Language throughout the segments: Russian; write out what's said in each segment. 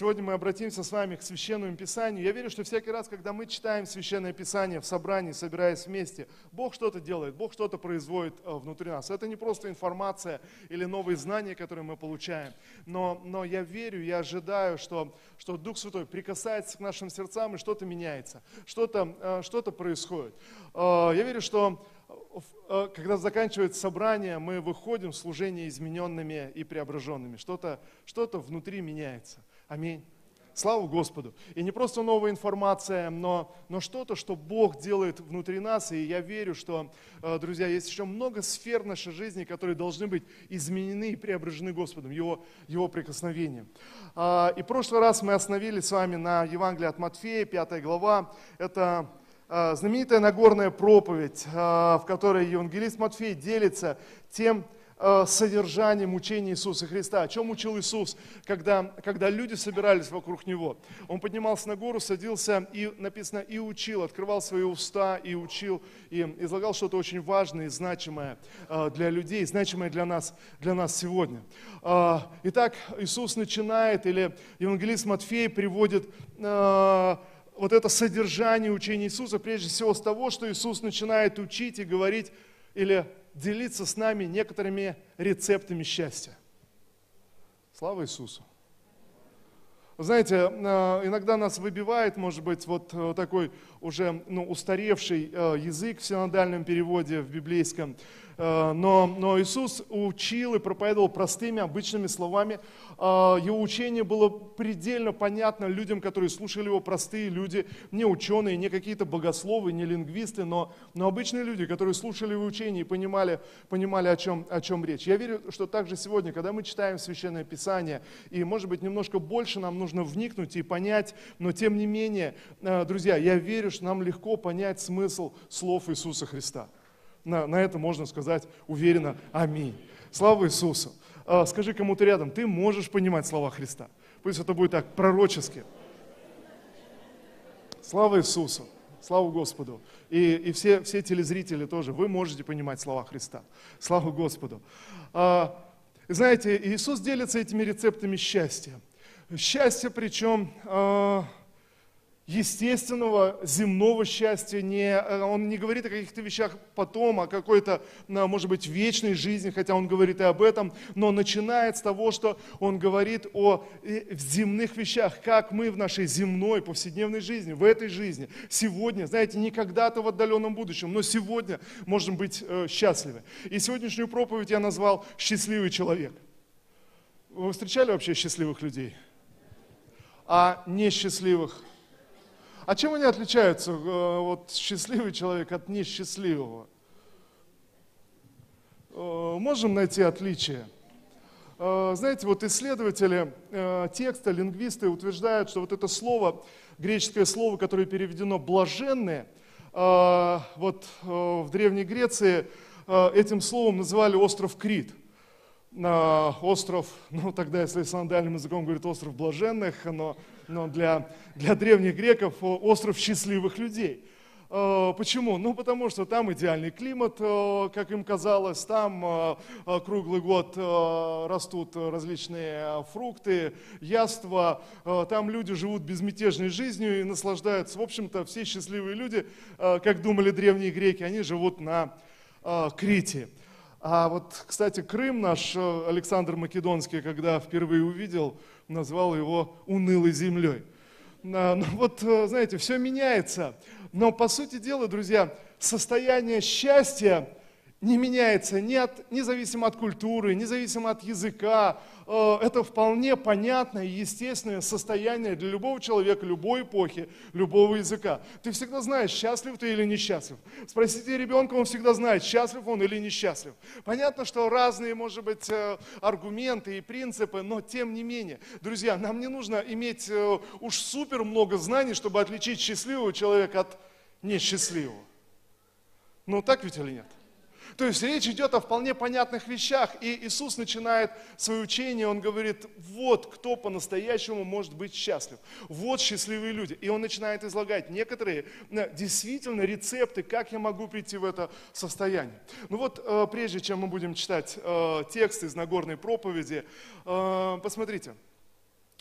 Сегодня мы обратимся с вами к Священному Писанию. Я верю, что всякий раз, когда мы читаем Священное Писание в собрании, собираясь вместе, Бог что-то делает, Бог что-то производит э, внутри нас. Это не просто информация или новые знания, которые мы получаем, но, но я верю, я ожидаю, что, что Дух Святой прикасается к нашим сердцам и что-то меняется, что-то э, что происходит. Э, я верю, что когда заканчивается собрание, мы выходим в служение измененными и преображенными. Что-то что внутри меняется. Аминь. Слава Господу. И не просто новая информация, но, но что-то, что Бог делает внутри нас. И я верю, что, э, друзья, есть еще много сфер нашей жизни, которые должны быть изменены и преображены Господом, Его, Его прикосновением. А, и в прошлый раз мы остановились с вами на Евангелии от Матфея, 5 глава. Это э, знаменитая Нагорная проповедь, э, в которой евангелист Матфей делится тем, содержанием учения Иисуса Христа. О чем учил Иисус, когда, когда люди собирались вокруг Него? Он поднимался на гору, садился и, написано, и учил, открывал свои уста и учил, и излагал что-то очень важное и значимое э, для людей, значимое для нас, для нас сегодня. Э, итак, Иисус начинает, или евангелист Матфей приводит вот это содержание учения Иисуса, прежде всего с того, что Иисус начинает учить и говорить, или делиться с нами некоторыми рецептами счастья. Слава Иисусу! Вы знаете, э, иногда нас выбивает, может быть, вот э, такой уже ну, устаревший э, язык в синодальном переводе в библейском, Э, но, но Иисус учил и проповедовал простыми, обычными словами. Э, его учение было предельно понятно людям, которые слушали его, простые люди, не ученые, не какие-то богословы, не лингвисты, но, но обычные люди, которые слушали его учение и понимали, понимали о, чем, о чем речь. Я верю, что также сегодня, когда мы читаем Священное Писание, и, может быть, немножко больше нам нужно вникнуть и понять, но тем не менее, друзья, я верю, что нам легко понять смысл слов Иисуса Христа. На, на это можно сказать уверенно «Аминь». Слава Иисусу. А, скажи кому-то рядом, ты можешь понимать слова Христа. Пусть это будет так пророчески. Слава Иисусу. Слава Господу. И, и все, все телезрители тоже, вы можете понимать слова Христа. Слава Господу. А, знаете, Иисус делится этими рецептами счастья. Счастье причем... А, естественного земного счастья, не, э, он не говорит о каких-то вещах потом, о какой-то, может быть, вечной жизни, хотя он говорит и об этом, но начинает с того, что он говорит о э, земных вещах, как мы в нашей земной повседневной жизни, в этой жизни, сегодня, знаете, не когда-то в отдаленном будущем, но сегодня можем быть э, счастливы. И сегодняшнюю проповедь я назвал «Счастливый человек». Вы встречали вообще счастливых людей? А несчастливых – а чем они отличаются, э, вот счастливый человек от несчастливого? Э, можем найти отличия? Э, знаете, вот исследователи текста, лингвисты утверждают, что вот это слово, греческое слово, которое переведено «блаженное», вот в Древней Греции этим словом называли остров Крит – остров, ну тогда, если сандальным языком говорит остров блаженных, но, но для, для древних греков остров счастливых людей. Э, почему? Ну, потому что там идеальный климат, э, как им казалось, там э, круглый год растут различные фрукты, яства, там люди живут безмятежной жизнью и наслаждаются. В общем-то, все счастливые люди, как думали древние греки, они живут на Крите. А вот, кстати, Крым наш э, Александр Македонский, когда впервые увидел, назвал его унылой землей. Ну вот, э, знаете, все меняется. Но, по сути дела, друзья, состояние счастья не меняется ни от, независимо от культуры, независимо от языка. Э, это вполне понятное и естественное состояние для любого человека, любой эпохи, любого языка. Ты всегда знаешь, счастлив ты или несчастлив. Спросите ребенка, он всегда знает, счастлив он или несчастлив. Понятно, что разные, может быть, э, аргументы и принципы, но тем не менее, друзья, нам не нужно иметь э, уж супер много знаний, чтобы отличить счастливого человека от несчастливого. Ну так ведь или нет? То есть речь идет о вполне понятных вещах. И Иисус начинает свое учение, Он говорит, вот кто по-настоящему может быть счастлив. Вот счастливые люди. И Он начинает излагать некоторые э, действительно рецепты, как я могу прийти в это состояние. Ну вот, э, прежде чем мы будем читать э, текст из Нагорной проповеди, посмотрите.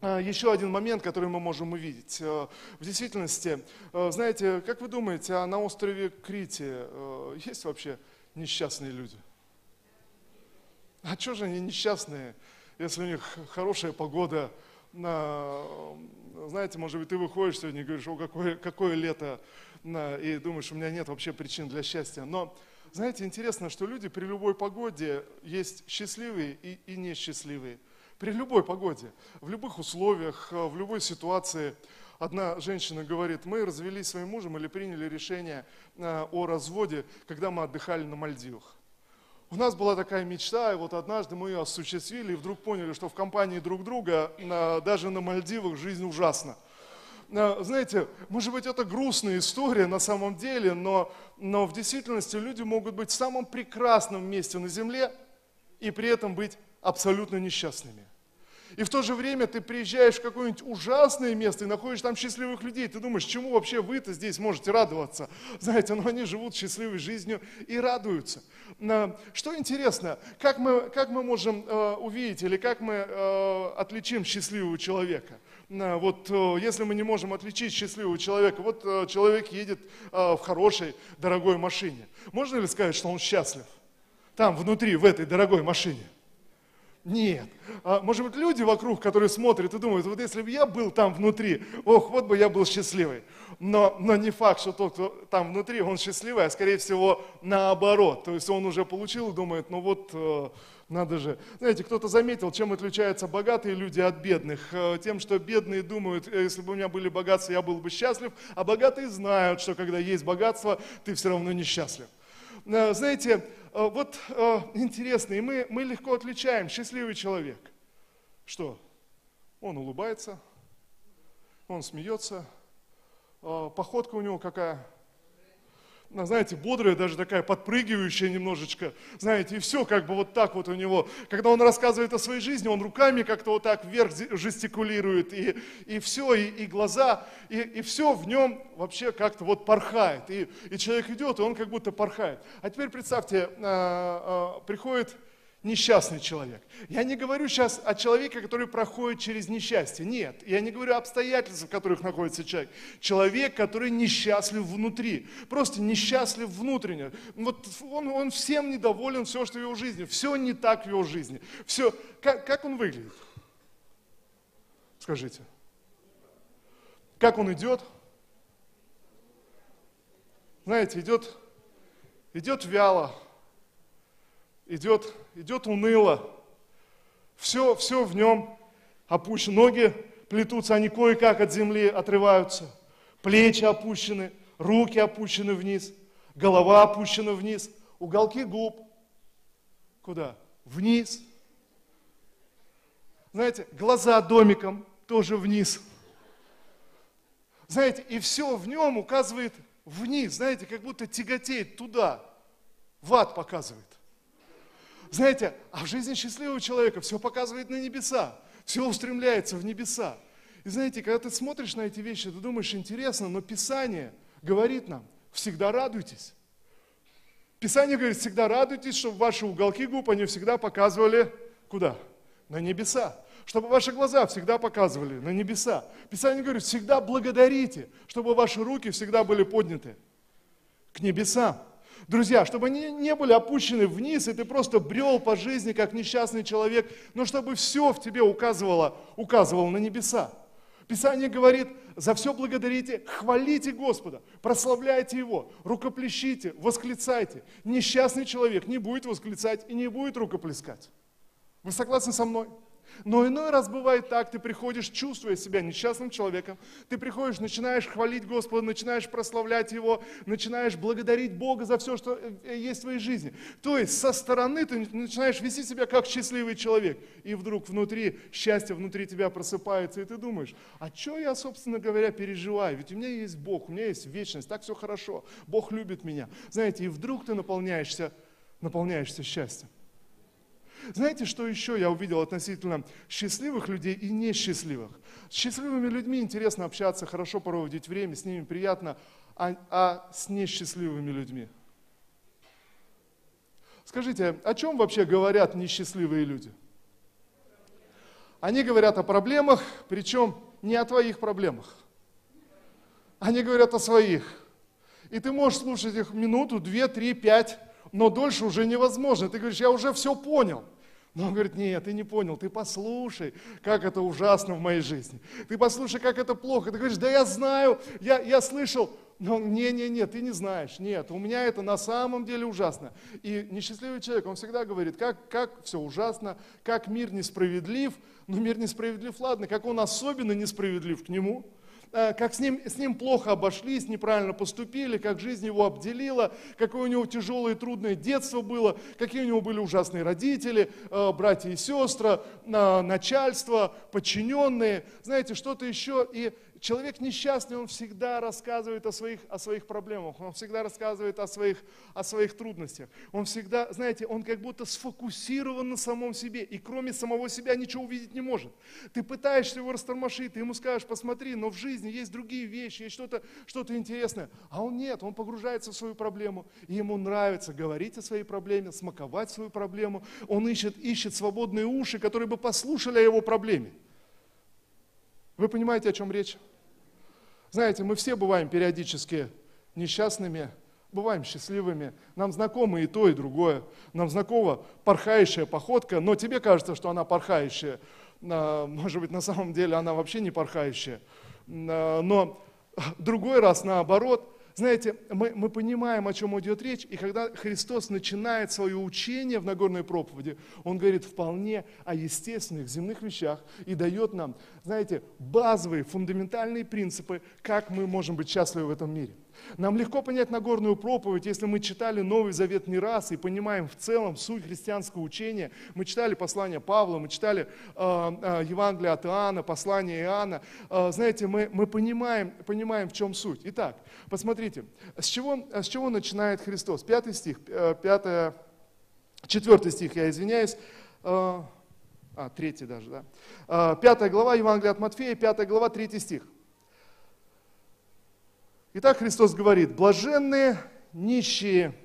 еще один момент, который мы можем увидеть. В действительности, знаете, как вы думаете, а на острове Крите есть вообще несчастные люди? А что же они несчастные, если у них хорошая погода? Знаете, может быть, ты выходишь сегодня и говоришь, о, какое, какое лето, и думаешь, у меня нет вообще причин для счастья. Но, знаете, интересно, что люди при любой погоде есть счастливые и, и несчастливые при любой погоде, в любых условиях, э, в любой ситуации. Одна женщина говорит, мы развелись своим мужем или приняли решение э, о разводе, когда мы отдыхали на Мальдивах. У нас была такая мечта, и вот однажды мы ее осуществили, и вдруг поняли, что в компании друг друга, э, даже на Мальдивах, жизнь ужасна. Знаете, может быть, это грустная история на самом деле, но, но в действительности люди могут быть в самом прекрасном месте на земле и при этом быть абсолютно несчастными. И в то же время ты приезжаешь в какое-нибудь ужасное место и находишь там счастливых людей. Ты думаешь, чему вообще вы-то здесь можете радоваться? Знаете, ну, они живут счастливой жизнью и радуются. Что интересно, как мы, как мы можем э, увидеть или как мы э, отличим счастливого человека? Вот э, если мы не можем отличить счастливого человека, вот человек едет в хорошей, дорогой машине. Можно ли сказать, что он счастлив? Там, внутри, в этой дорогой машине – нет. А, может быть, люди вокруг, которые смотрят и думают, вот если бы я был там внутри, ох, вот бы я был счастливый. Но, но не факт, что тот, кто там внутри, он счастливый, а скорее всего наоборот. То есть он уже получил и думает, ну вот, э, надо же. Знаете, кто-то заметил, чем отличаются богатые люди от бедных. Э, тем, что бедные думают, «Э, если бы у меня были богатства, я был бы счастлив, а богатые знают, что когда есть богатство, ты все равно несчастлив. Знаете, вот э, интересно, и мы, мы легко отличаем счастливый человек. Что? Он улыбается, он смеется, э, походка у него какая? Знаете, бодрая, даже такая подпрыгивающая немножечко, знаете, и все как бы вот так вот у него. Когда он рассказывает о своей жизни, он руками как-то вот так вверх жестикулирует, и, и все, и, и глаза, и, и все в нем вообще как-то вот порхает. И, и человек идет, и он как будто порхает. А теперь представьте, а, а, приходит несчастный человек. Я не говорю сейчас о человеке, который проходит через несчастье. Нет, я не говорю о обстоятельствах, в которых находится человек. Человек, который несчастлив внутри, просто несчастлив внутренне. Вот он, он всем недоволен, все, что в его жизни. Все не так в его жизни. Все, как, как он выглядит? Скажите. Как он идет? Знаете, идет, идет вяло, идет, идет уныло. Все, все в нем опущено. Ноги плетутся, они кое-как от земли отрываются. Плечи опущены, руки опущены вниз, голова опущена вниз, уголки губ. Куда? Вниз. Знаете, глаза домиком тоже вниз. Знаете, и все в нем указывает вниз, знаете, как будто тяготеет туда, в ад показывает. Знаете, а в жизни счастливого человека все показывает на небеса, все устремляется в небеса. И знаете, когда ты смотришь на эти вещи, ты думаешь, интересно, но Писание говорит нам, всегда радуйтесь. Писание говорит, всегда радуйтесь, чтобы ваши уголки губ, они всегда показывали куда? На небеса. Чтобы ваши глаза всегда показывали на небеса. Писание говорит, всегда благодарите, чтобы ваши руки всегда были подняты к небесам. Друзья, чтобы они не были опущены вниз, и ты просто брел по жизни, как несчастный человек, но чтобы все в тебе указывало, указывало на небеса. Писание говорит, за все благодарите, хвалите Господа, прославляйте Его, рукоплещите, восклицайте. Несчастный человек не будет восклицать и не будет рукоплескать. Вы согласны со мной? Но иной раз бывает так, ты приходишь, чувствуя себя несчастным человеком, ты приходишь, начинаешь хвалить Господа, начинаешь прославлять Его, начинаешь благодарить Бога за все, что э, есть в твоей жизни. То есть со стороны ты начинаешь вести себя как счастливый человек. И вдруг внутри, счастье внутри тебя просыпается, и ты думаешь, а что я, собственно говоря, переживаю? Ведь у меня есть Бог, у меня есть вечность, так все хорошо, Бог любит меня. Знаете, и вдруг ты наполняешься, наполняешься счастьем. Знаете, что еще я увидел относительно счастливых людей и несчастливых? С счастливыми людьми интересно общаться, хорошо проводить время, с ними приятно, а, а с несчастливыми людьми? Скажите, о чем вообще говорят несчастливые люди? они говорят о проблемах, причем не о твоих проблемах. Они говорят о своих. И ты можешь слушать их минуту, две, три, пять, но дольше уже невозможно. Ты говоришь, я уже все понял. Но он говорит, нет, ты не понял, ты послушай, как это ужасно в моей жизни. Ты послушай, как это плохо. Ты говоришь, да я знаю, я, я слышал. Но не-не-не, ты не знаешь. Нет, у меня это на самом деле ужасно. И несчастливый человек, он всегда говорит, как, как все ужасно, как мир несправедлив. Но мир несправедлив, ладно, как он особенно несправедлив к нему – как с ним, с ним плохо обошлись, неправильно поступили, как жизнь его обделила, какое у него тяжелое и трудное детство было, какие у него были ужасные родители, э, братья и сестры, э, начальство, подчиненные, знаете, что-то еще. И человек несчастный, он всегда рассказывает о своих, о своих проблемах, он всегда рассказывает о своих, о своих трудностях. Он всегда, знаете, он как будто сфокусирован на самом себе, и кроме самого себя ничего увидеть не может. Ты пытаешься его растормошить, ты ему скажешь, посмотри, но в жизни есть другие вещи, есть что-то что интересное. А он нет, он погружается в свою проблему, и ему нравится говорить о своей проблеме, смаковать свою проблему. Он ищет, ищет свободные уши, которые бы послушали о его проблеме. Вы понимаете, о чем речь? Знаете, мы все бываем периодически несчастными, бываем счастливыми. Нам знакомо и то, и другое. Нам знакома порхающая походка, но тебе кажется, что она порхающая. А, может быть, на самом деле она вообще не порхающая. А, но другой раз наоборот – знаете, мы, мы понимаем, о чем идет речь, и когда Христос начинает свое учение в Нагорной проповеди, Он говорит вполне о естественных земных вещах и дает нам, знаете, базовые, фундаментальные принципы, как мы можем быть счастливы в этом мире. Нам легко понять Нагорную проповедь, если мы читали Новый Завет не раз и понимаем в целом суть христианского учения. Мы читали послание Павла, мы читали э, э, Евангелие от Иоанна, послание Иоанна. Э, знаете, мы, мы понимаем, понимаем, в чем суть. Итак, посмотрите, с чего, с чего начинает Христос? Пятый стих, э, пятая, четвертый стих, я извиняюсь. Э, а, третий даже, да. Э, пятая глава Евангелия от Матфея, пятая глава, третий стих. Итак, Христос говорит, блаженные нищие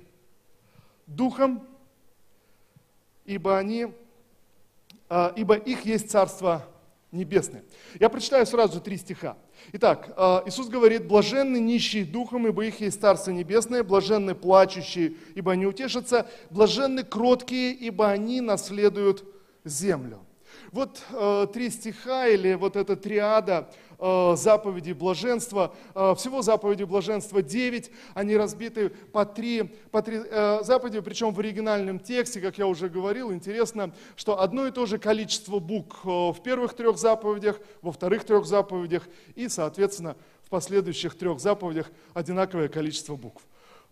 духом, ибо они, ибо их есть Царство Небесное. Я прочитаю сразу три стиха. Итак, а, Иисус говорит, блаженны нищие духом, ибо их есть Царство Небесное, блаженны плачущие, ибо они утешатся, блаженны кроткие, ибо они наследуют землю. Вот э, три стиха или вот эта триада Э, заповеди блаженства. Э, всего заповеди блаженства 9, они разбиты по три, по три э, заповеди, причем в оригинальном тексте, как я уже говорил, интересно, что одно и то же количество букв в первых трех заповедях, во вторых трех заповедях и, соответственно, в последующих трех заповедях одинаковое количество букв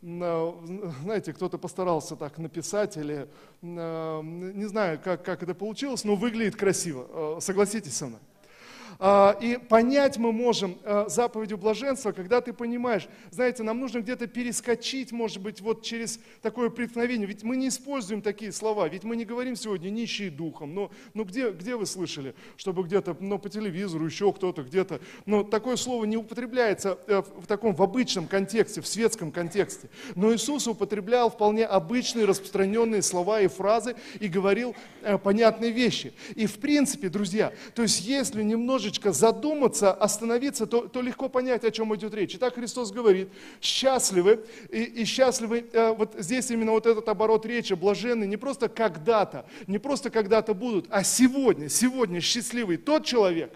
знаете, кто-то постарался так написать или не знаю, как, как это получилось, но выглядит красиво, согласитесь со мной. А, и понять мы можем э, заповедью блаженства, когда ты понимаешь, знаете, нам нужно где-то перескочить, может быть, вот через такое преткновение. Ведь мы не используем такие слова, ведь мы не говорим сегодня нищие духом. Но, но где, где вы слышали, чтобы где-то ну, по телевизору, еще кто-то где-то. Но такое слово не употребляется э, в таком в обычном контексте, в светском контексте. Но Иисус употреблял вполне обычные распространенные слова и фразы и говорил э, понятные вещи. И в принципе, друзья, то есть если немножко немножечко задуматься, остановиться, то, то легко понять, о чем идет речь. Итак, Христос говорит, счастливы, и, и счастливы, э, вот здесь именно вот этот оборот речи, блаженный, не просто когда-то, не просто когда-то будут, а сегодня, сегодня счастливый тот человек,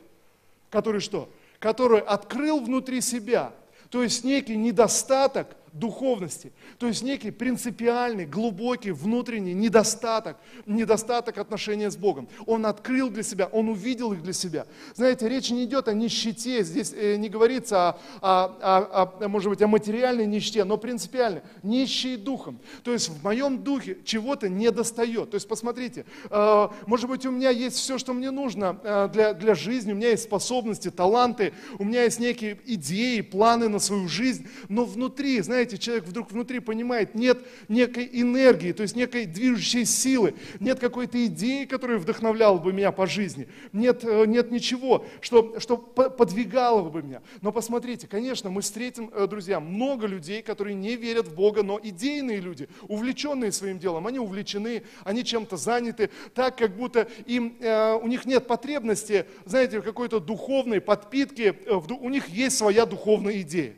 который что? Который открыл внутри себя, то есть некий недостаток, духовности. То есть некий принципиальный, глубокий, внутренний недостаток, недостаток отношения с Богом. Он открыл для себя, он увидел их для себя. Знаете, речь не идет о нищете, здесь э, не говорится о, о, о, о может быть, о материальной нищете, но принципиально, нищие духом. То есть в моем духе чего-то не достает. То есть посмотрите, э, может быть, у меня есть все, что мне нужно э, для, для жизни, у меня есть способности, таланты, у меня есть некие идеи, планы на свою жизнь, но внутри, знаете, знаете, человек вдруг внутри понимает, нет некой энергии, то есть некой движущей силы, нет какой-то идеи, которая вдохновляла бы меня по жизни, нет, э, нет ничего, что, что подвигало бы меня. Но посмотрите, конечно, мы встретим, э, друзья, много людей, которые не верят в Бога, но идейные люди, увлеченные своим делом, они увлечены, они чем-то заняты, так как будто им, э, у них нет потребности, знаете, какой-то духовной подпитки, у них есть своя духовная идея.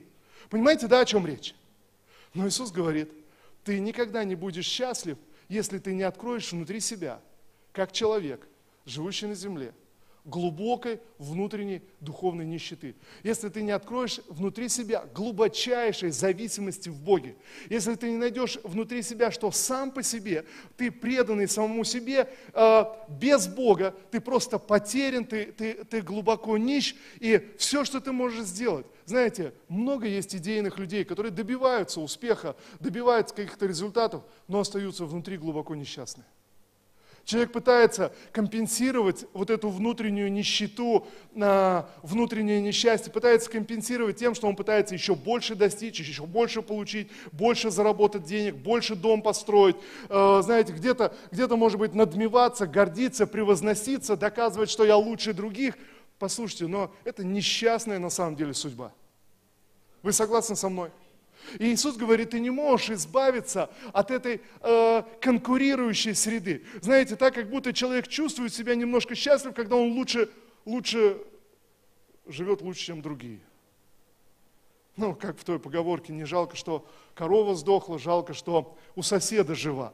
Понимаете, да, о чем речь? Но Иисус говорит, ты никогда не будешь счастлив, если ты не откроешь внутри себя, как человек, живущий на земле, глубокой внутренней духовной нищеты. Если ты не откроешь внутри себя глубочайшей зависимости в Боге, если ты не найдешь внутри себя, что сам по себе ты преданный самому себе, э, без Бога ты просто потерян, ты, ты, ты глубоко нищ, и все, что ты можешь сделать, знаете, много есть идейных людей, которые добиваются успеха, добиваются каких-то результатов, но остаются внутри глубоко несчастны. Человек пытается компенсировать вот эту внутреннюю нищету, а, внутреннее несчастье, пытается компенсировать тем, что он пытается еще больше достичь, еще больше получить, больше заработать денег, больше дом построить. А, знаете, где-то, где-то может быть, надмеваться, гордиться, превозноситься, доказывать, что я лучше других. Послушайте, но это несчастная на самом деле судьба. Вы согласны со мной? И Иисус говорит, ты не можешь избавиться от этой э, конкурирующей среды. Знаете, так как будто человек чувствует себя немножко счастлив, когда он лучше, лучше живет лучше, чем другие. Ну, как в той поговорке, не жалко, что корова сдохла, жалко, что у соседа жива.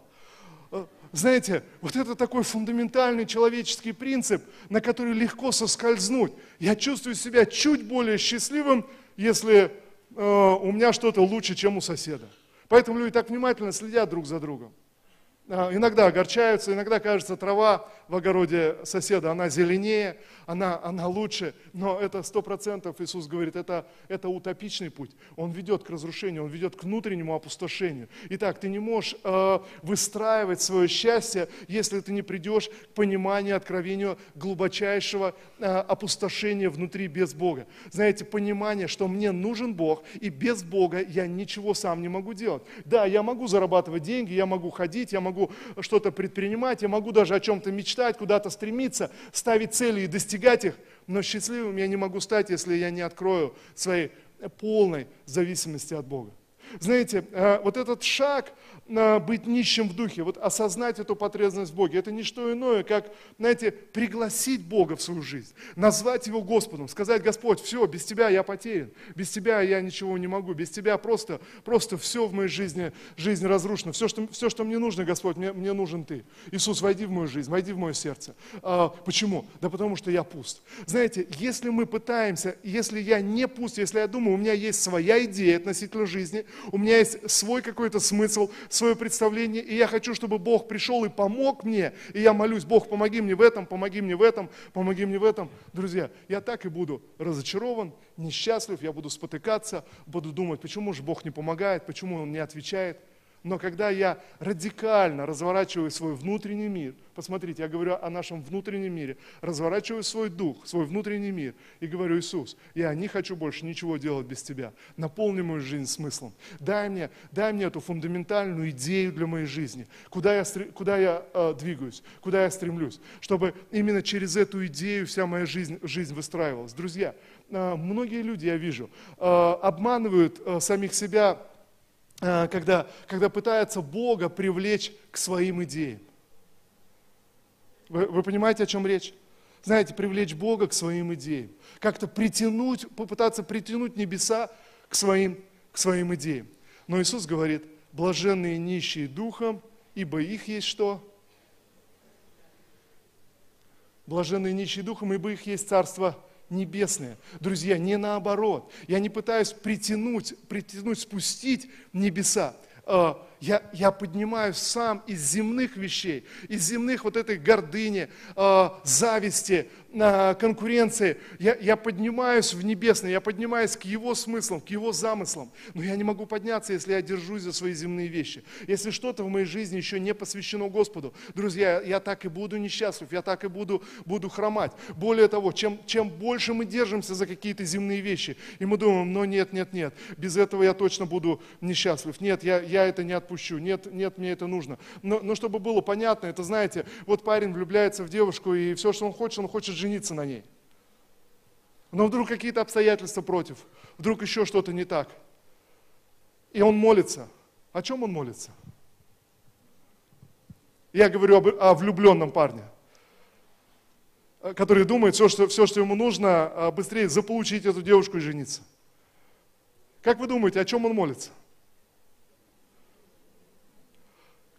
Э, знаете, вот это такой фундаментальный человеческий принцип, на который легко соскользнуть. Я чувствую себя чуть более счастливым, если у меня что-то лучше, чем у соседа. Поэтому люди так внимательно следят друг за другом. А, иногда огорчаются, иногда кажется, трава в огороде соседа, она зеленее, она, она лучше, но это сто процентов, Иисус говорит, это, это утопичный путь. Он ведет к разрушению, он ведет к внутреннему опустошению. Итак, ты не можешь э, выстраивать свое счастье, если ты не придешь к пониманию, откровению глубочайшего э, опустошения внутри без Бога. Знаете, понимание, что мне нужен Бог, и без Бога я ничего сам не могу делать. Да, я могу зарабатывать деньги, я могу ходить, я могу что-то предпринимать, я могу даже о чем-то мечтать, куда-то стремиться, ставить цели и достигать их, но счастливым я не могу стать, если я не открою своей полной зависимости от Бога. Знаете, э, вот этот шаг быть нищим в духе, вот осознать эту потребность в Боге, это не что иное, как, знаете, пригласить Бога в свою жизнь, назвать Его Господом, сказать, Господь, все, без Тебя я потерян, без Тебя я ничего не могу, без Тебя просто, просто все в моей жизни, жизнь разрушена, все, что, все, что мне нужно, Господь, мне, мне нужен Ты. Иисус, войди в мою жизнь, войди в мое сердце. А, почему? Да потому что я пуст. Знаете, если мы пытаемся, если я не пуст, если я думаю, у меня есть своя идея относительно жизни, у меня есть свой какой-то смысл, свое представление, и я хочу, чтобы Бог пришел и помог мне, и я молюсь, Бог, помоги мне в этом, помоги мне в этом, помоги мне в этом. Друзья, я так и буду разочарован, несчастлив, я буду спотыкаться, буду думать, почему же Бог не помогает, почему Он не отвечает – но когда я радикально разворачиваю свой внутренний мир, посмотрите, я говорю о нашем внутреннем мире, разворачиваю свой дух, свой внутренний мир и говорю, Иисус, я не хочу больше ничего делать без Тебя. Наполни мою жизнь смыслом. Дай мне, дай мне эту фундаментальную идею для моей жизни. Куда я, куда я э, двигаюсь, куда я стремлюсь. Чтобы именно через эту идею вся моя жизнь, жизнь выстраивалась. Друзья, э, многие люди, я вижу, э, обманывают э, самих себя когда, когда пытается Бога привлечь к своим идеям. Вы, вы понимаете, о чем речь? Знаете, привлечь Бога к своим идеям. Как-то притянуть, попытаться притянуть небеса к своим, к своим идеям. Но Иисус говорит, блаженные нищие духом, ибо их есть что? Блаженные нищие духом, ибо их есть царство небесное. Друзья, не наоборот. Я не пытаюсь притянуть, притянуть, спустить небеса. А, я, я поднимаюсь сам из земных вещей, из земных вот этой гордыни, а, зависти, конкуренции, я, я поднимаюсь в небесное, я поднимаюсь к Его смыслам, к Его замыслам. Но я не могу подняться, если я держусь за свои земные вещи. Если что-то в моей жизни еще не посвящено Господу, друзья, я так и буду несчастлив, я так и буду, буду хромать. Более того, чем, чем больше мы держимся за какие-то земные вещи, и мы думаем, но нет, нет, нет, без этого я точно буду несчастлив. Нет, я, я это не отпущу, нет, нет, мне это нужно. Но, но чтобы было понятно, это знаете, вот парень влюбляется в девушку, и все, что он хочет, он хочет жениться на ней. Но вдруг какие-то обстоятельства против, вдруг еще что-то не так. И он молится. О чем он молится? Я говорю об, о влюбленном парне, который думает, все что, все, что ему нужно, а, быстрее заполучить эту девушку и жениться. Как вы думаете, о чем он молится?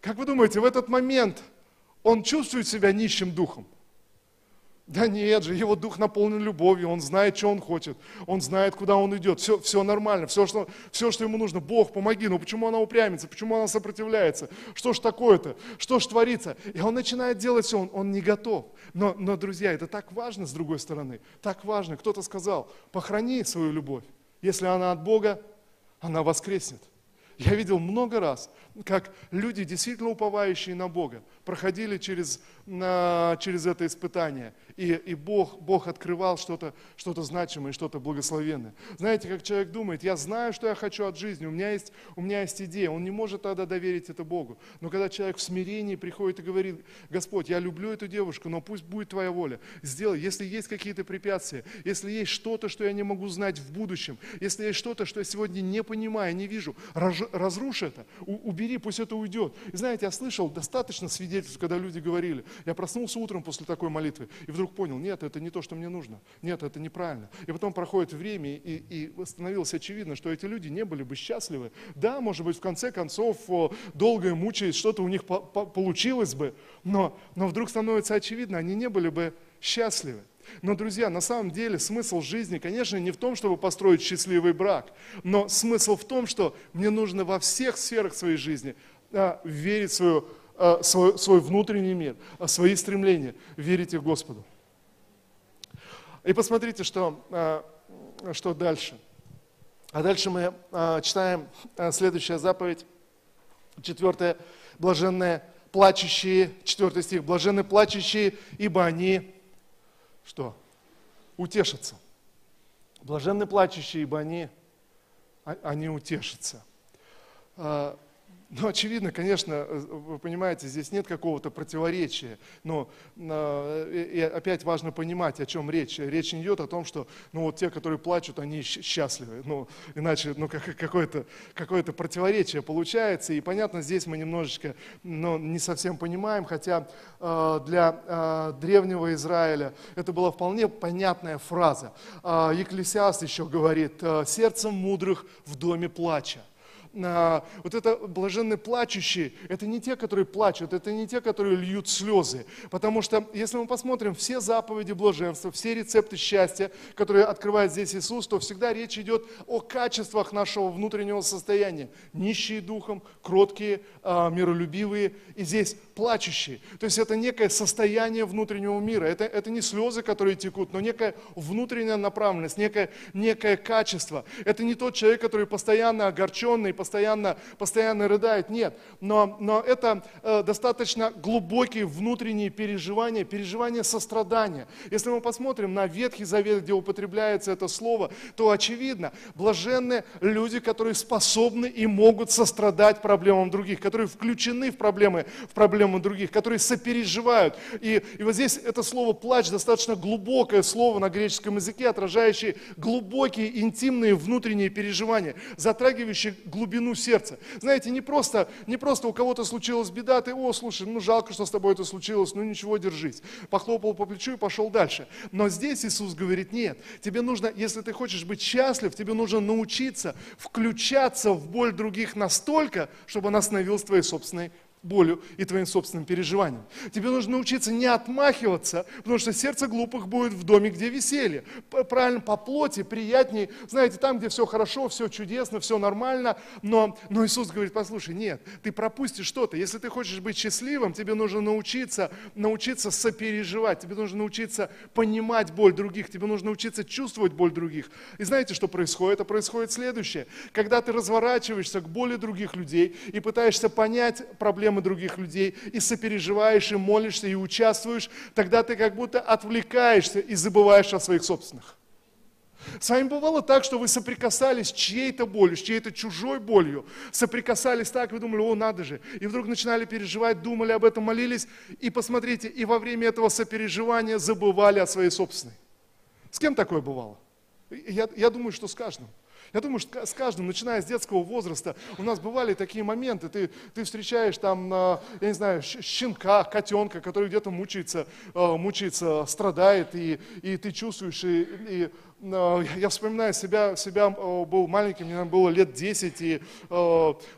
Как вы думаете, в этот момент он чувствует себя нищим духом? Да нет же, его дух наполнен любовью, он знает, что он хочет, он знает, куда он идет, все, все нормально, все что, все, что ему нужно. Бог, помоги, ну почему она упрямится, почему она сопротивляется, что ж такое-то, что ж творится? И он начинает делать все, он, он не готов. Но, но, друзья, это так важно с другой стороны, так важно. Кто-то сказал, похорони свою любовь, если она от Бога, она воскреснет. Я видел много раз, как люди, действительно уповающие на Бога, проходили через, через это испытание. И, и Бог, Бог открывал что-то что значимое, что-то благословенное. Знаете, как человек думает, я знаю, что я хочу от жизни, у меня, есть, у меня есть идея, он не может тогда доверить это Богу. Но когда человек в смирении приходит и говорит, Господь, я люблю эту девушку, но пусть будет Твоя воля, сделай, если есть какие-то препятствия, если есть что-то, что я не могу знать в будущем, если есть что-то, что я сегодня не понимаю, не вижу, разрушь это, убери, пусть это уйдет. И знаете, я слышал достаточно свидетельств, когда люди говорили, я проснулся утром после такой молитвы, и вдруг понял, нет, это не то, что мне нужно, нет, это неправильно. И потом проходит время, и, и становилось очевидно, что эти люди не были бы счастливы. Да, может быть, в конце концов, долго мучаясь, что-то у них по -по получилось бы, но, но вдруг становится очевидно, они не были бы счастливы. Но, друзья, на самом деле смысл жизни, конечно, не в том, чтобы построить счастливый брак, но смысл в том, что мне нужно во всех сферах своей жизни а, верить в свою, а, свой, свой внутренний мир, а, свои стремления, верить в Господу. И посмотрите, что, а, что дальше. А дальше мы а, читаем а, следующая заповедь, четвертая, блаженные плачущие, четвертый стих, блаженные плачущие, ибо они что? Утешатся. Блаженны плачущие, ибо они, они утешатся. Ну, очевидно, конечно, э, вы понимаете, здесь нет какого-то противоречия, но э, и опять важно понимать, о чем речь. Речь не идет о том, что ну, вот те, которые плачут, они счастливы. Ну, иначе ну, какое-то какое противоречие получается. И понятно, здесь мы немножечко ну, не совсем понимаем, хотя э, для древнего Израиля это была вполне понятная фраза. Екклесиаст еще говорит, сердцем мудрых в доме плача вот это блаженные плачущие, это не те, которые плачут, это не те, которые льют слезы. Потому что, если мы посмотрим все заповеди блаженства, все рецепты счастья, которые открывает здесь Иисус, то всегда речь идет о качествах нашего внутреннего состояния. Нищие духом, кроткие, а, миролюбивые, и здесь плачущие. То есть это некое состояние внутреннего мира. Это, это не слезы, которые текут, но некая внутренняя направленность, некое, некое качество. Это не тот человек, который постоянно огорченный, постоянно, постоянно рыдает. Нет, но, но это э, достаточно глубокие внутренние переживания, переживания сострадания. Если мы посмотрим на Ветхий Завет, где употребляется это слово, то очевидно, блаженны люди, которые способны и могут сострадать проблемам других, которые включены в проблемы, в проблемы других, которые сопереживают. И, и вот здесь это слово «плач» достаточно глубокое слово на греческом языке, отражающее глубокие интимные внутренние переживания, затрагивающие глубину глубину сердца. Знаете, не просто, не просто у кого-то случилась беда, ты, о, слушай, ну жалко, что с тобой это случилось, ну ничего, держись. Похлопал по плечу и пошел дальше. Но здесь Иисус говорит, нет, тебе нужно, если ты хочешь быть счастлив, тебе нужно научиться включаться в боль других настолько, чтобы она становилась твоей собственной болью и твоим собственным переживанием. Тебе нужно научиться не отмахиваться, потому что сердце глупых будет в доме, где веселье. Правильно, по плоти приятнее, знаете, там, где все хорошо, все чудесно, все нормально, но, но Иисус говорит, послушай, нет, ты пропустишь что-то. Если ты хочешь быть счастливым, тебе нужно научиться, научиться сопереживать, тебе нужно научиться понимать боль других, тебе нужно научиться чувствовать боль других. И знаете, что происходит? Это происходит следующее. Когда ты разворачиваешься к боли других людей и пытаешься понять проблемы других людей, и сопереживаешь, и молишься, и участвуешь, тогда ты как будто отвлекаешься и забываешь о своих собственных. С вами бывало так, что вы соприкасались с чьей-то болью, с чьей-то чужой болью, соприкасались так, вы думали, о, надо же, и вдруг начинали переживать, думали об этом, молились, и посмотрите, и во время этого сопереживания забывали о своей собственной. С кем такое бывало? Я, я думаю, что с каждым. Я думаю, что с каждым, начиная с детского возраста, у нас бывали такие моменты, ты, ты встречаешь там, я не знаю, щенка, котенка, который где-то мучается, э, мучается, страдает, и, и ты чувствуешь, и, и я вспоминаю себя, себя был маленьким, мне было лет 10, и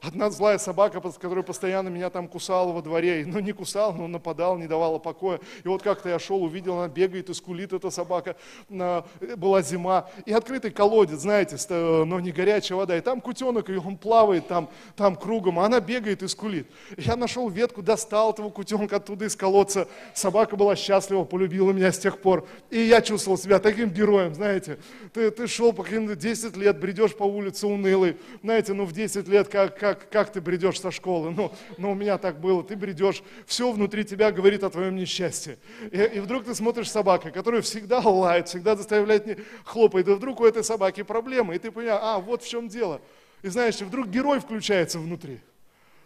одна злая собака, которая постоянно меня там кусала во дворе, ну не кусала, но нападала, не давала покоя. И вот как-то я шел, увидел, она бегает и скулит, эта собака, была зима, и открытый колодец, знаете, но не горячая вода, и там кутенок, и он плавает там, там кругом, а она бегает и скулит. Я нашел ветку, достал этого кутенка оттуда из колодца, собака была счастлива, полюбила меня с тех пор, и я чувствовал себя таким героем, знаете, знаете, ты, ты шел по каким-то 10 лет, бредешь по улице унылый, знаете, ну в 10 лет как, как, как ты бредешь со школы, ну, ну у меня так было, ты бредешь, все внутри тебя говорит о твоем несчастье. И, и вдруг ты смотришь собака, которая всегда лает, всегда заставляет, не, хлопает, и вдруг у этой собаки проблемы, и ты понимаешь, а, вот в чем дело. И знаешь, вдруг герой включается внутри.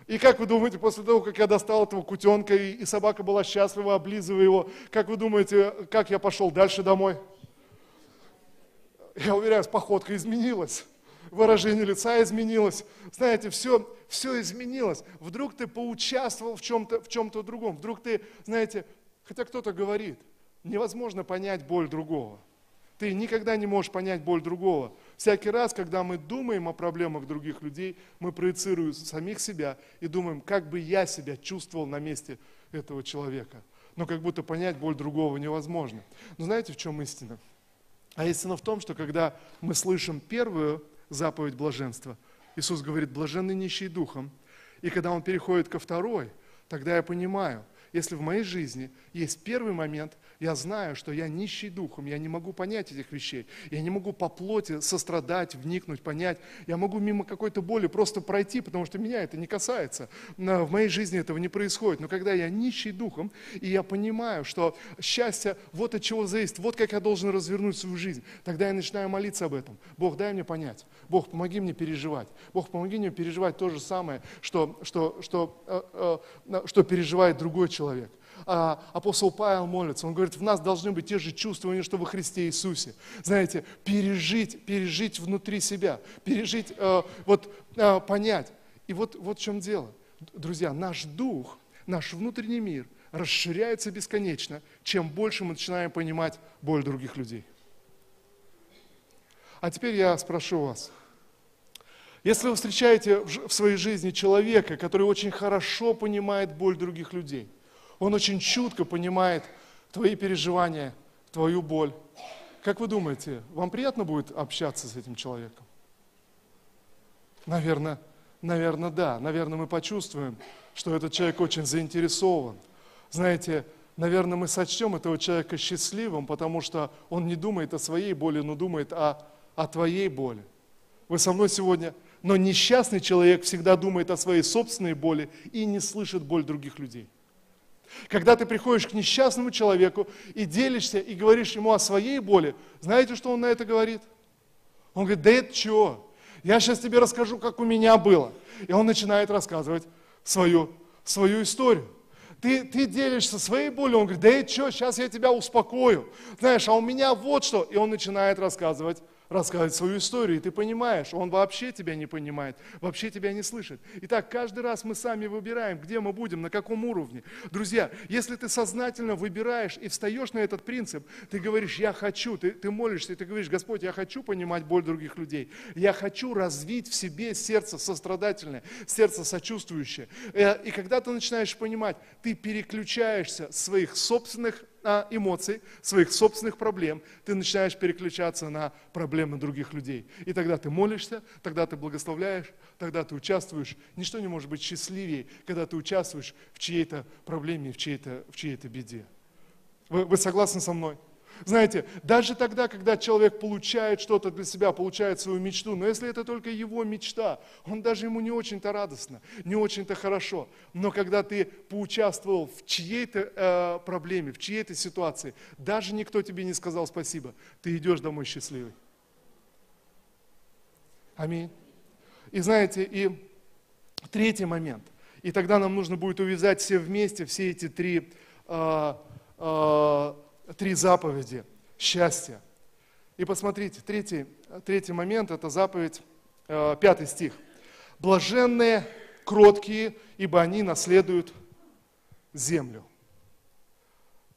И как вы думаете, после того, как я достал этого кутенка, и, и собака была счастлива, облизывая его, как вы думаете, как я пошел дальше домой? Я уверяю, походка изменилась, выражение лица изменилось. Знаете, все, все изменилось. Вдруг ты поучаствовал в чем-то в чем-то другом. Вдруг ты, знаете, хотя кто-то говорит, невозможно понять боль другого. Ты никогда не можешь понять боль другого. Всякий раз, когда мы думаем о проблемах других людей, мы проецируем самих себя и думаем, как бы я себя чувствовал на месте этого человека. Но как будто понять боль другого невозможно. Но знаете, в чем истина? А истина в том, что когда мы слышим первую заповедь блаженства, Иисус говорит, блаженный нищий духом. И когда Он переходит ко второй, тогда я понимаю, если в моей жизни есть первый момент, я знаю, что я нищий духом, я не могу понять этих вещей, я не могу по плоти сострадать, вникнуть, понять, я могу мимо какой-то боли просто пройти, потому что меня это не касается, в моей жизни этого не происходит, но когда я нищий духом, и я понимаю, что счастье вот от чего зависит, вот как я должен развернуть свою жизнь, тогда я начинаю молиться об этом. Бог, дай мне понять, Бог, помоги мне переживать, Бог, помоги мне переживать то же самое, что, что, что, э, э, что переживает другой человек человек. А, апостол Павел молится, он говорит, в нас должны быть те же чувствования, что во Христе Иисусе. Знаете, пережить, пережить внутри себя, пережить, э, вот э, понять. И вот, вот в чем дело. Друзья, наш дух, наш внутренний мир расширяется бесконечно, чем больше мы начинаем понимать боль других людей. А теперь я спрошу вас, если вы встречаете в своей жизни человека, который очень хорошо понимает боль других людей – он очень чутко понимает твои переживания, твою боль. Как вы думаете, вам приятно будет общаться с этим человеком? Наверное, наверное, да. Наверное, мы почувствуем, что этот человек очень заинтересован. Знаете, наверное, мы сочтем этого человека счастливым, потому что он не думает о своей боли, но думает о, о твоей боли. Вы со мной сегодня? Но несчастный человек всегда думает о своей собственной боли и не слышит боль других людей. Когда ты приходишь к несчастному человеку и делишься, и говоришь ему о своей боли, знаете, что он на это говорит? Он говорит, да это что? Я сейчас тебе расскажу, как у меня было. И он начинает рассказывать свою, свою историю. Ты, ты делишься своей болью, он говорит, да это что, сейчас я тебя успокою. Знаешь, а у меня вот что. И он начинает рассказывать рассказывать свою историю, и ты понимаешь, он вообще тебя не понимает, вообще тебя не слышит. Итак, каждый раз мы сами выбираем, где мы будем, на каком уровне. Друзья, если ты сознательно выбираешь и встаешь на этот принцип, ты говоришь, я хочу, ты, ты молишься, и ты говоришь, Господь, я хочу понимать боль других людей, я хочу развить в себе сердце сострадательное, сердце сочувствующее. Э, и когда ты начинаешь понимать, ты переключаешься своих собственных эмоций, своих собственных проблем, ты начинаешь переключаться на проблемы других людей. И тогда ты молишься, тогда ты благословляешь, тогда ты участвуешь. Ничто не может быть счастливее, когда ты участвуешь в чьей-то проблеме, в чьей-то, в чьей-то беде. Вы, вы согласны со мной? Знаете, даже тогда, когда человек получает что-то для себя, получает свою мечту, но если это только его мечта, он даже ему не очень-то радостно, не очень-то хорошо. Но когда ты поучаствовал в чьей-то э, проблеме, в чьей-то ситуации, даже никто тебе не сказал спасибо, ты идешь домой счастливый. Аминь. И знаете, и третий момент. И тогда нам нужно будет увязать все вместе, все эти три э, э, три заповеди счастья. И посмотрите, третий, третий момент – это заповедь, э, пятый стих. «Блаженные, кроткие, ибо они наследуют землю».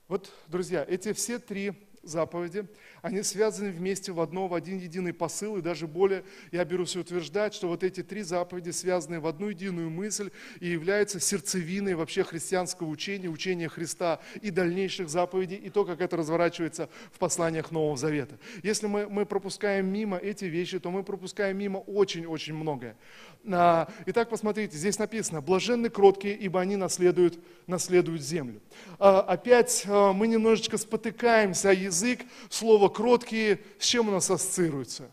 Вот, друзья, эти все три заповеди, они связаны вместе в одно, в один единый посыл, и даже более я берусь утверждать, что вот эти три заповеди связаны в одну единую мысль и являются сердцевиной вообще христианского учения, учения Христа и дальнейших заповедей, и то, как это разворачивается в посланиях Нового Завета. Если мы, мы пропускаем мимо эти вещи, то мы пропускаем мимо очень-очень многое. А, итак, посмотрите, здесь написано, блаженны кроткие, ибо они наследуют, наследуют землю. А, опять а, мы немножечко спотыкаемся о язык, слово кроткие, с чем у нас ассоциируется?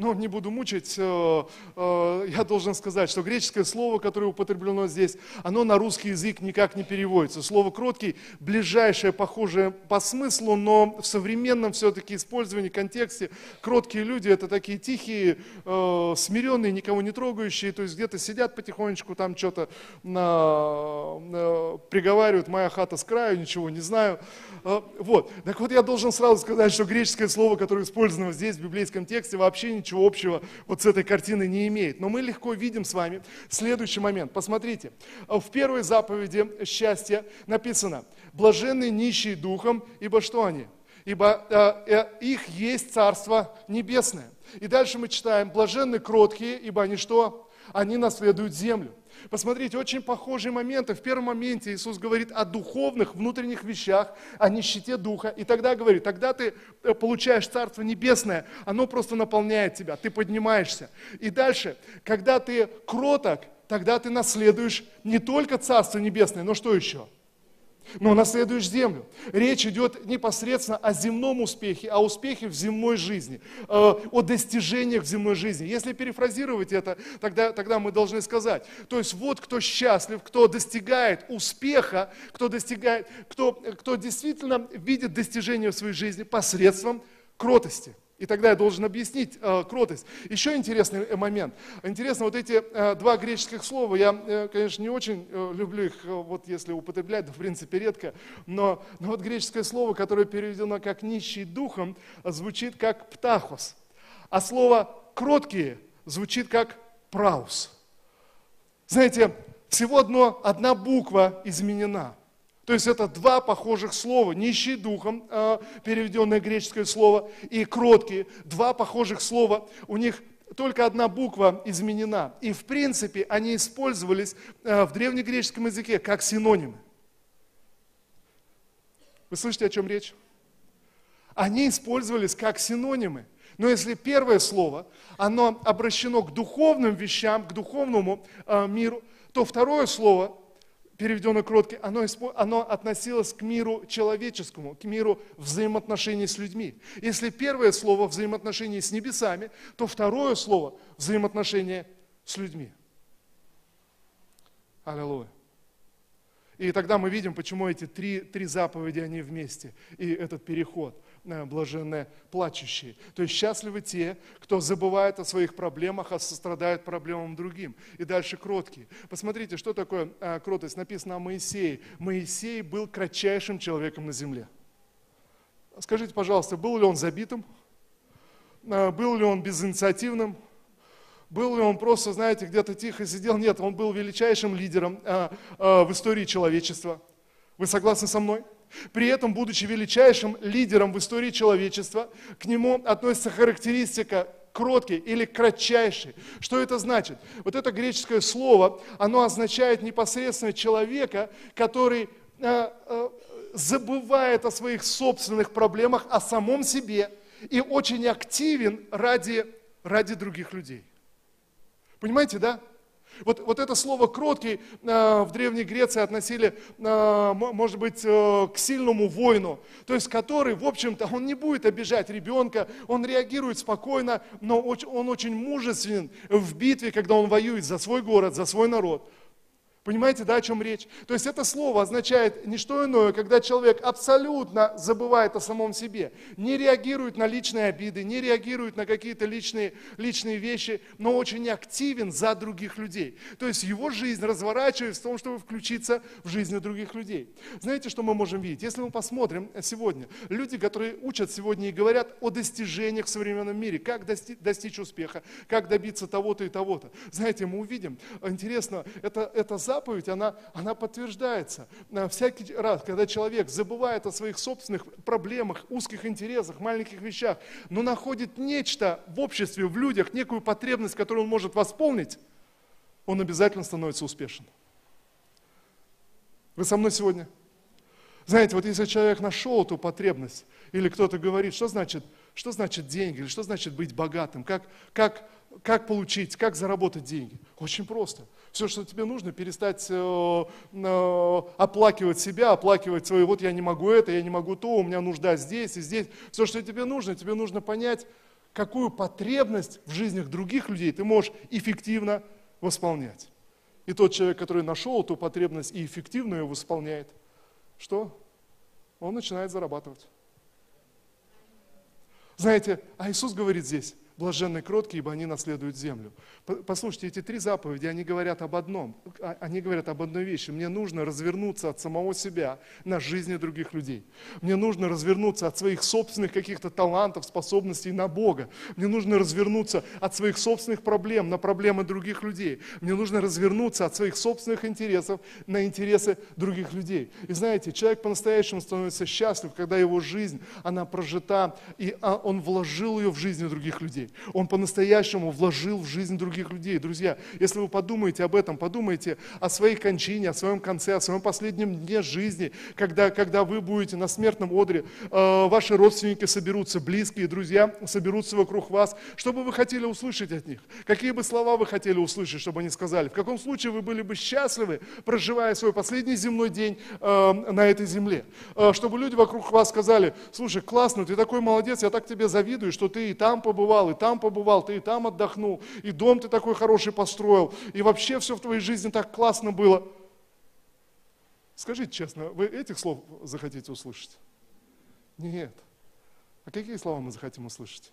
Но не буду мучить, э, э, я должен сказать, что греческое слово, которое употреблено здесь, оно на русский язык никак не переводится. Слово «кроткий» ближайшее, похожее по смыслу, но в современном все-таки использовании, контексте, кроткие люди – это такие тихие, э, смиренные, никого не трогающие, то есть где-то сидят потихонечку, там что-то приговаривают, моя хата с краю, ничего не знаю. Вот, так вот я должен сразу сказать, что греческое слово, которое использовано здесь в библейском тексте, вообще ничего ничего общего вот с этой картиной не имеет. Но мы легко видим с вами следующий момент. Посмотрите, в первой заповеди счастья написано, блаженны нищие духом, ибо что они? Ибо э, э, их есть Царство Небесное. И дальше мы читаем, блаженны кроткие, ибо они что? Они наследуют землю. Посмотрите, очень похожие моменты. В первом моменте Иисус говорит о духовных, внутренних вещах, о нищете духа. И тогда говорит, тогда ты э, получаешь Царство Небесное, оно просто наполняет тебя, ты поднимаешься. И дальше, когда ты кроток, тогда ты наследуешь не только Царство Небесное, но что еще? Но наследуешь землю. Речь идет непосредственно о земном успехе, о успехе в земной жизни, э, о достижениях в земной жизни. Если перефразировать это, тогда, тогда мы должны сказать, то есть вот кто счастлив, кто достигает успеха, кто, достигает, кто, кто действительно видит достижения в своей жизни посредством кротости. И тогда я должен объяснить э, кротость. Еще интересный э, момент. Интересно, вот эти э, два греческих слова, я, э, конечно, не очень э, люблю их, э, вот если употреблять, да, в принципе, редко, но, но вот греческое слово, которое переведено как «нищий духом», звучит как «птахос», а слово «кроткие» звучит как «праус». Знаете, всего одно, одна буква изменена – то есть это два похожих слова, нищий духом, э, переведенное греческое слово, и кроткие, два похожих слова, у них только одна буква изменена. И в принципе они использовались э, в древнегреческом языке как синонимы. Вы слышите, о чем речь? Они использовались как синонимы. Но если первое слово, оно обращено к духовным вещам, к духовному э, миру, то второе слово переведено кротко, оно, оно относилось к миру человеческому, к миру взаимоотношений с людьми. Если первое слово взаимоотношения с небесами, то второе слово взаимоотношения с людьми. Аллилуйя. И тогда мы видим, почему эти три, три заповеди, они вместе, и этот переход – блаженные плачущие. То есть счастливы те, кто забывает о своих проблемах, а сострадает проблемам другим. И дальше кроткие. Посмотрите, что такое э, кротость. Написано о Моисее. Моисей был кратчайшим человеком на земле. Скажите, пожалуйста, был ли он забитым? А, был ли он безинициативным? Был ли он просто, знаете, где-то тихо сидел? Нет, он был величайшим лидером в истории человечества. Вы согласны со мной? При этом, будучи величайшим лидером в истории человечества, к нему относится характеристика кроткий или кратчайший. Что это значит? Вот это греческое слово, оно означает непосредственно человека, который э, э, забывает о своих собственных проблемах, о самом себе и очень активен ради, ради других людей. Понимаете, да? Вот, вот это слово «кроткий» э, в Древней Греции относили, э, может быть, э, к сильному воину, то есть который, в общем-то, он не будет обижать ребенка, он реагирует спокойно, но он очень мужественен в битве, когда он воюет за свой город, за свой народ. Понимаете, да, о чем речь? То есть это слово означает не что иное, когда человек абсолютно забывает о самом себе, не реагирует на личные обиды, не реагирует на какие-то личные, личные вещи, но очень активен за других людей. То есть его жизнь разворачивается в том, чтобы включиться в жизнь других людей. Знаете, что мы можем видеть? Если мы посмотрим сегодня, люди, которые учат сегодня и говорят о достижениях в современном мире, как достичь, достичь успеха, как добиться того-то и того-то. Знаете, мы увидим, интересно, это, это заповедь, она, она подтверждается. Всякий раз, когда человек забывает о своих собственных проблемах, узких интересах, маленьких вещах, но находит нечто в обществе, в людях, некую потребность, которую он может восполнить, он обязательно становится успешен. Вы со мной сегодня? Знаете, вот если человек нашел эту потребность, или кто-то говорит, что значит, что значит деньги, или что значит быть богатым, как, как, как получить, как заработать деньги? Очень просто. Все, что тебе нужно, перестать э, э, оплакивать себя, оплакивать свое, вот я не могу это, я не могу то, у меня нужда здесь и здесь. Все, что тебе нужно, тебе нужно понять, какую потребность в жизнях других людей ты можешь эффективно восполнять. И тот человек, который нашел эту потребность и эффективно ее восполняет, что? Он начинает зарабатывать. Знаете, а Иисус говорит здесь, блаженны кроткие, ибо они наследуют землю. Послушайте, эти три заповеди, они говорят об одном, а, они говорят об одной вещи. Мне нужно развернуться от самого себя на жизни других людей. Мне нужно развернуться от своих собственных каких-то талантов, способностей на Бога. Мне нужно развернуться от своих собственных проблем на проблемы других людей. Мне нужно развернуться от своих собственных интересов на интересы других людей. И знаете, человек по-настоящему становится счастлив, когда его жизнь, она прожита, и а, он вложил ее в жизнь других людей. Он по-настоящему вложил в жизнь других людей. Друзья, если вы подумаете об этом, подумайте о своей кончине, о своем конце, о своем последнем дне жизни, когда, когда вы будете на смертном одре, э, ваши родственники соберутся, близкие, друзья соберутся вокруг вас. Что бы вы хотели услышать от них? Какие бы слова вы хотели услышать, чтобы они сказали? В каком случае вы были бы счастливы, проживая свой последний земной день э, на этой земле? Э, чтобы люди вокруг вас сказали, слушай, классно, ты такой молодец, я так тебе завидую, что ты и там побывал, и там побывал, ты и там отдохнул, и дом ты такой хороший построил, и вообще все в твоей жизни так классно было. Скажите честно, вы этих слов захотите услышать? Нет. А какие слова мы захотим услышать?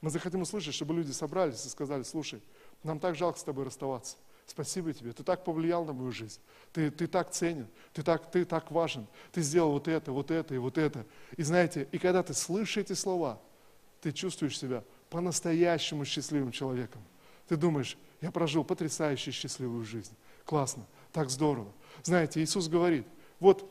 Мы захотим услышать, чтобы люди собрались и сказали, слушай, нам так жалко с тобой расставаться. Спасибо тебе, ты так повлиял на мою жизнь, ты, ты так ценен, ты так, ты так важен, ты сделал вот это, вот это и вот это. И знаете, и когда ты слышишь эти слова, ты чувствуешь себя по-настоящему счастливым человеком. Ты думаешь, я прожил потрясающе счастливую жизнь. Классно, так здорово. Знаете, Иисус говорит, вот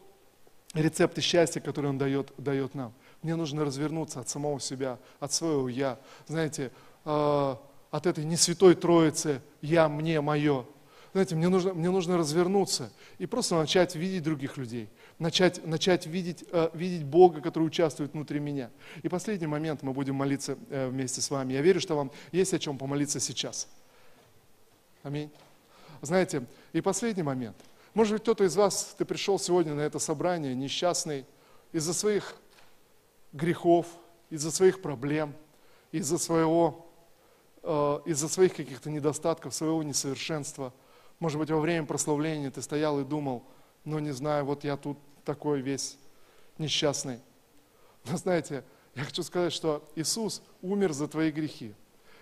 рецепты счастья, которые Он дает, дает нам. Мне нужно развернуться от самого себя, от своего «я». Знаете, э, от этой не святой троицы «я, мне, мое». Знаете, мне нужно, мне нужно развернуться и просто начать видеть других людей – начать, начать видеть, э, видеть Бога, который участвует внутри меня. И последний момент, мы будем молиться э, вместе с вами. Я верю, что вам есть о чем помолиться сейчас. Аминь. Знаете, и последний момент. Может быть, кто-то из вас, ты пришел сегодня на это собрание несчастный из-за своих грехов, из-за своих проблем, из-за своего, э, из-за своих каких-то недостатков, своего несовершенства. Может быть, во время прославления ты стоял и думал, но не знаю, вот я тут такой весь несчастный. Но знаете, я хочу сказать, что Иисус умер за твои грехи.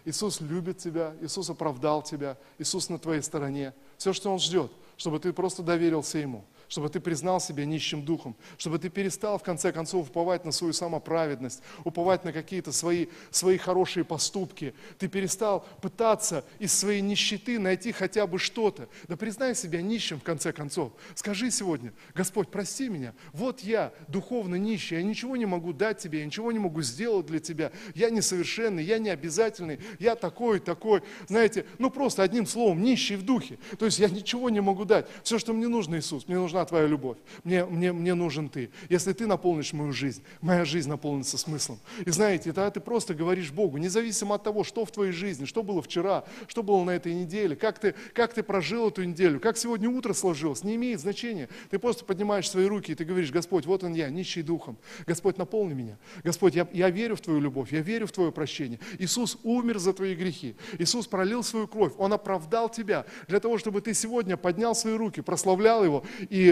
Иисус любит тебя, Иисус оправдал тебя, Иисус на твоей стороне. Все, что Он ждет, чтобы ты просто доверился Ему, чтобы ты признал себя нищим духом, чтобы ты перестал в конце концов уповать на свою самоправедность, уповать на какие-то свои, свои хорошие поступки. Ты перестал пытаться из своей нищеты найти хотя бы что-то. Да признай себя нищим в конце концов. Скажи сегодня, Господь, прости меня, вот я духовно нищий, я ничего не могу дать тебе, я ничего не могу сделать для тебя, я несовершенный, я не обязательный, я такой, такой. Знаете, ну просто одним словом, нищий в духе. То есть я ничего не могу дать. Все, что мне нужно, Иисус, мне нужна Твоя любовь, мне, мне, мне нужен Ты. Если Ты наполнишь мою жизнь, моя жизнь наполнится смыслом. И знаете, тогда ты просто говоришь Богу, независимо от того, что в твоей жизни, что было вчера, что было на этой неделе, как ты, как ты прожил эту неделю, как сегодня утро сложилось, не имеет значения. Ты просто поднимаешь свои руки и ты говоришь, Господь, вот он я, нищий духом. Господь, наполни меня. Господь, я, я верю в Твою любовь, я верю в Твое прощение. Иисус умер за твои грехи. Иисус пролил свою кровь, Он оправдал тебя для того, чтобы ты сегодня поднял свои руки, прославлял Его и,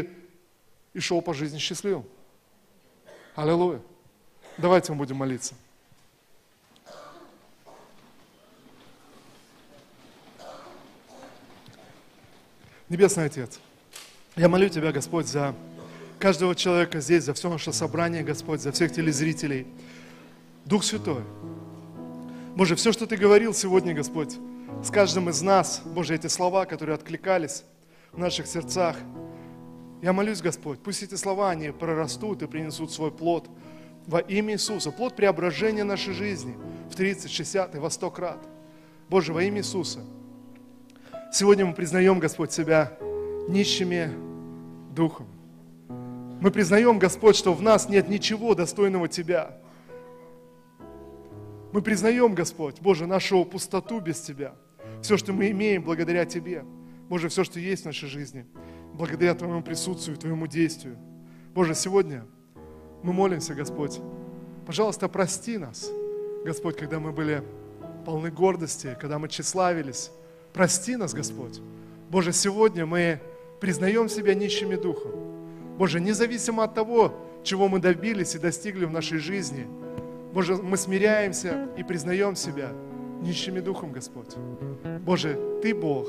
и шел по жизни счастливым. Аллилуйя. Давайте мы будем молиться. Небесный Отец, я молю Тебя, Господь, за каждого человека здесь, за все наше собрание, Господь, за всех телезрителей. Дух Святой, Боже, все, что Ты говорил сегодня, Господь, с каждым из нас, Боже, эти слова, которые откликались в наших сердцах, я молюсь, Господь, пусть эти слова, они прорастут и принесут свой плод во имя Иисуса, плод преображения нашей жизни в 30, 60 и во 100 крат. Боже, во имя Иисуса. Сегодня мы признаем, Господь, себя нищими духом. Мы признаем, Господь, что в нас нет ничего достойного Тебя. Мы признаем, Господь, Боже, нашу пустоту без Тебя. Все, что мы имеем благодаря Тебе. Боже, все, что есть в нашей жизни – благодаря Твоему присутствию, Твоему действию. Боже, сегодня мы молимся, Господь, пожалуйста, прости нас, Господь, когда мы были полны гордости, когда мы тщеславились. Прости нас, Господь. Боже, сегодня мы признаем себя нищими духом. Боже, независимо от того, чего мы добились и достигли в нашей жизни, Боже, мы смиряемся и признаем себя нищими духом, Господь. Боже, Ты Бог,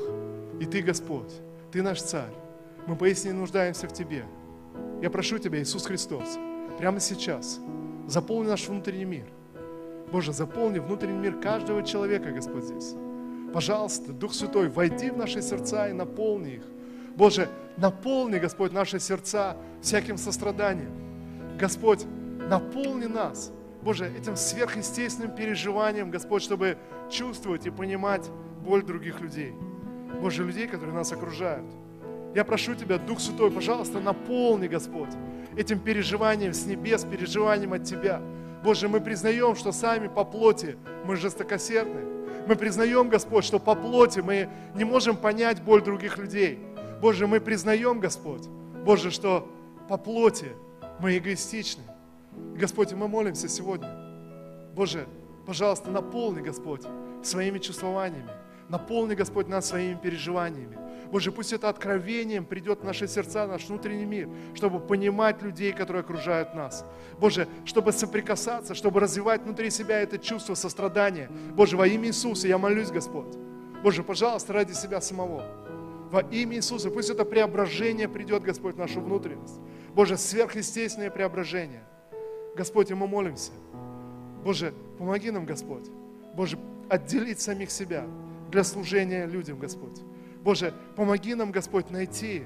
и Ты Господь, Ты наш Царь. Мы поистине нуждаемся в Тебе. Я прошу Тебя, Иисус Христос, прямо сейчас заполни наш внутренний мир. Боже, заполни внутренний мир каждого человека, Господь, здесь. Пожалуйста, Дух Святой, войди в наши сердца и наполни их. Боже, наполни, Господь, наши сердца всяким состраданием. Господь, наполни нас, Боже, этим сверхъестественным переживанием, Господь, чтобы чувствовать и понимать боль других людей. Боже, людей, которые нас окружают. Я прошу Тебя, Дух Святой, пожалуйста, наполни, Господь, этим переживанием с небес, переживанием от Тебя. Боже, мы признаем, что сами по плоти мы жестокосердны. Мы признаем, Господь, что по плоти мы не можем понять боль других людей. Боже, мы признаем, Господь, Боже, что по плоти мы эгоистичны. Господь, мы молимся сегодня. Боже, пожалуйста, наполни, Господь, своими чувствованиями. Наполни, Господь, нас своими переживаниями. Боже, пусть это откровением придет в наши сердца, в наш внутренний мир, чтобы понимать людей, которые окружают нас. Боже, чтобы соприкасаться, чтобы развивать внутри себя это чувство сострадания. Боже, во имя Иисуса я молюсь, Господь. Боже, пожалуйста, ради себя самого. Во имя Иисуса, пусть это преображение придет, Господь, в нашу внутренность. Боже, сверхъестественное преображение. Господь, и мы молимся. Боже, помоги нам, Господь. Боже, отделить самих себя для служения людям, Господь. Боже, помоги нам, Господь, найти,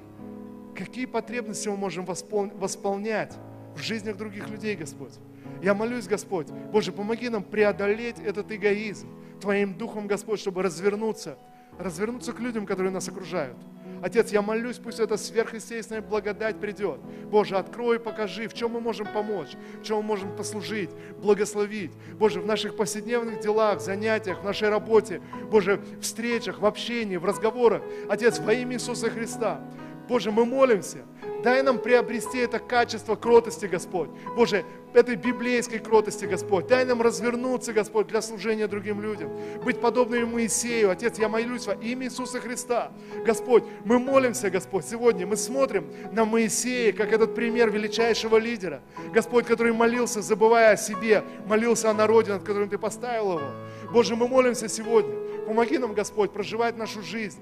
какие потребности мы можем восполнять в жизнях других людей, Господь. Я молюсь, Господь, Боже, помоги нам преодолеть этот эгоизм Твоим Духом, Господь, чтобы развернуться, развернуться к людям, которые нас окружают. Отец, я молюсь, пусть эта сверхъестественная благодать придет. Боже, открой покажи, в чем мы можем помочь, в чем мы можем послужить, благословить. Боже, в наших повседневных делах, занятиях, в нашей работе, Боже, в встречах, в общении, в разговорах. Отец, во имя Иисуса Христа, Боже, мы молимся, дай нам приобрести это качество кротости, Господь. Боже, этой библейской кротости, Господь. Дай нам развернуться, Господь, для служения другим людям. Быть подобными Моисею. Отец, я молюсь во имя Иисуса Христа. Господь, мы молимся, Господь, сегодня мы смотрим на Моисея, как этот пример величайшего лидера. Господь, который молился, забывая о себе, молился о народе, над которым Ты поставил его. Боже, мы молимся сегодня. Помоги нам, Господь, проживать нашу жизнь.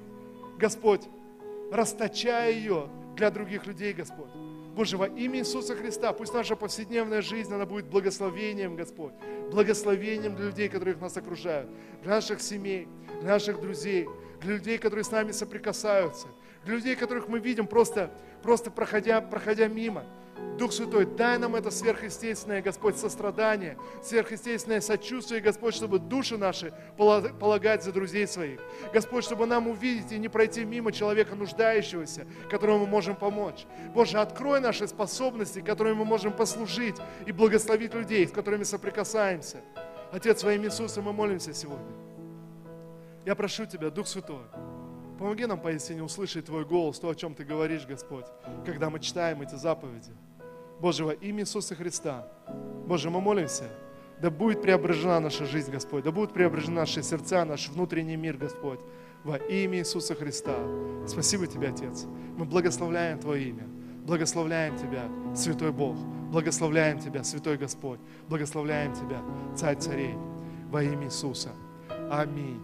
Господь, расточая ее для других людей, Господь. Боже, во имя Иисуса Христа, пусть наша повседневная жизнь, она будет благословением, Господь. Благословением для людей, которые нас окружают. Для наших семей, для наших друзей, для людей, которые с нами соприкасаются. Для людей, которых мы видим просто, просто проходя, проходя мимо. Дух Святой, дай нам это сверхъестественное, Господь, сострадание, сверхъестественное сочувствие, Господь, чтобы души наши полагать за друзей своих. Господь, чтобы нам увидеть и не пройти мимо человека нуждающегося, которому мы можем помочь. Боже, открой наши способности, которыми мы можем послужить и благословить людей, с которыми соприкасаемся. Отец, во имя Иисуса мы молимся сегодня. Я прошу Тебя, Дух Святой, помоги нам поистине услышать Твой голос, то, о чем Ты говоришь, Господь, когда мы читаем эти заповеди. Боже, во имя Иисуса Христа, Боже, мы молимся, да будет преображена наша жизнь, Господь, да будут преображены наши сердца, наш внутренний мир, Господь, во имя Иисуса Христа. Спасибо Тебе, Отец. Мы благословляем Твое имя, благословляем Тебя, Святой Бог, благословляем Тебя, Святой Господь, благословляем Тебя, Царь царей, во имя Иисуса. Аминь.